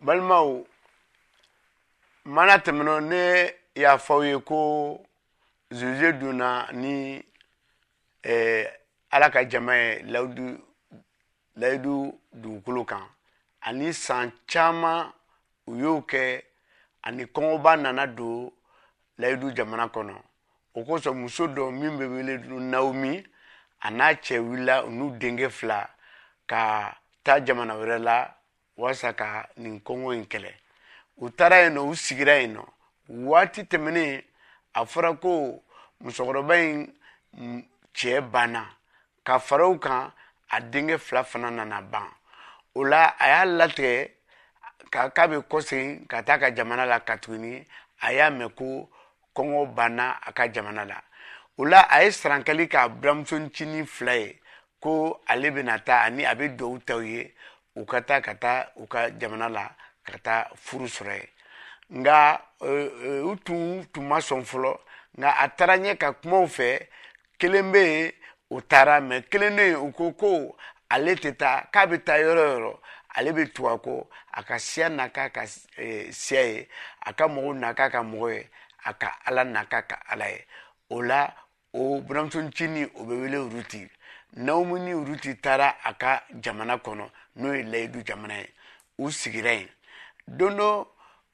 balimaw mana tɛmɛnɔ ne y'a fɔ aw ye ko zuze donna ni eh, ala ka jama ye layidu layidu dugukolo kan ani san caman u y'o kɛ ani kɔngɔba nana don layidu jamana kɔnɔ o kosɔn muso dɔ min bɛ wele naomi a n'a cɛ wulila u n'u denkɛ fila ka taa jamana wɛrɛ la walasa ka nin kɔngɔ in kɛlɛ u taara yen nɔ u sigira yen nɔ waati tɛmɛnen a fɔra ko musokɔrɔba in cɛ banna ka fara u kan a denkɛ fila fana nana ban o la a y'a latigɛ k'a k'a bɛ kɔsegin ka taa ka jamana la ka tuguni a y'a mɛn ko kɔngɔ banna a ka jamana la o la a ye sarankali k'a buramuso ncinin fila ye ko ale bɛna taa ani a bɛ dugawu ta u ye u ka taa ka taa u ka jamana la ka taa furu sɔrɔ yen nka u tun tun ma sɔn fɔlɔ nka a taara ɲɛ ka kumaw fɛ kelen bɛ yen o taara mɛ kelen bɛ yen u ko ko ale tɛ taa k'a bɛ taa yɔrɔ yɔrɔ ale bɛ tugu a kɔ a ka siya n'a k'a ka e, siya ye a ka mɔgɔw n'a k'a ka mɔgɔ ye a ka ala n'a k'a ka ala ye o la o buramuso ncini o bɛ wele ruti naomi ni ruti taara a ka jamana kɔnɔ n'o ye layidu jamana ye u sigira yen don dɔ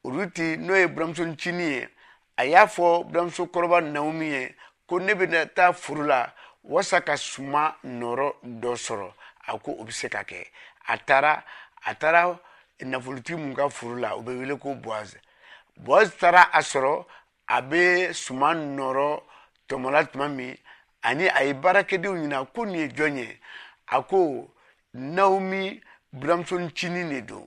ruti n'o ye buramuso ncini ye a y'a fɔ buramuso kɔrɔba naomi ye ko ne bɛna taa furu la wasa ka suma nɔrɔ dɔ sɔrɔ a ko o bɛ se ka kɛ a taara a taara nafolotigi mun ka furu la o bɛ wele ko boaz boaz taara a sɔrɔ a bɛ suma nɔrɔ tɔmɔla tuma min ani a ye baarakɛdenw ɲina ko nin ye jɔn ye a ko naomi buramuso ncinin de don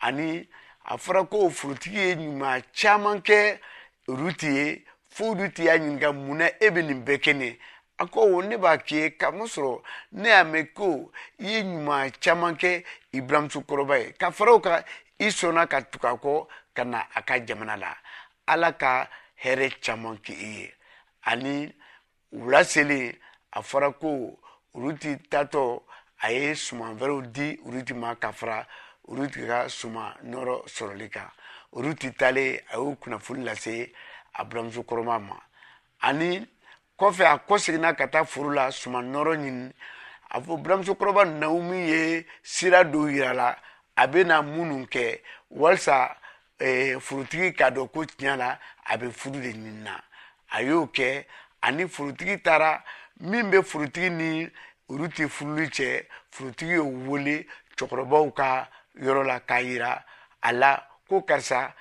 ani a fɔra ko forotigi ye ɲuman caman kɛ ruti ye fo ruti y'a ɲininka mun na e bɛ nin bɛɛ kɛ ne a ko ne b'a k'i ye k'a masɔrɔ ne y'a mɛn ko i ye ɲuman caman kɛ i buramuso kɔrɔba ye ka fara o kan i sɔnna ka tugu a kɔ ka na a ka jamana la ala ka hɛrɛ caman kɛ i ye ani wula selen a fɔra ko uruti tatɔ a ye suman wɛrɛw di uruti ma ka fara uruti ka suman nɔrɔ sɔrɔli kan uruti talen a y'o kunnafoni lase a buramuso kɔrɔma ma ani kɔfɛ a kɔ seginna ka taa foro la suman nɔrɔ ɲini a fɔ buramuso kɔrɔba naomi ye sira dɔw yira la a bɛna minnu kɛ walisa eh, forotigi k'a dɔn ko tiɲɛ la a bɛ furu de ɲini na a y'o kɛ ani forotigi taara min bɛ forotigi ni olu tɛ furuli cɛ forotigi y'o wele cɛkɔrɔbaw ka yɔrɔ la k'a yira a la ko karisa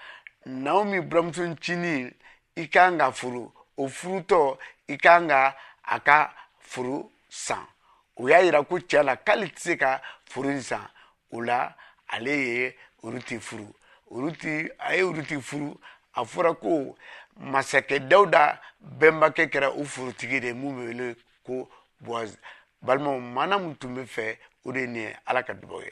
naomi buramuso ncinin i kan ka furu o furutɔ i kan ka a ka furu san o y'a yira ko tiɲɛ la k'ale tɛ se ka furu in san o la ale ye uruti furu uruti a ye uruti furu a fɔra ko masakɛ dawuda bɛnbakɛ kɛra o forotigi de ye mun bɛ wele ko bɔz balimaw mana mun tun bɛ fɛ o de ye nin ye ala ka dubaw ye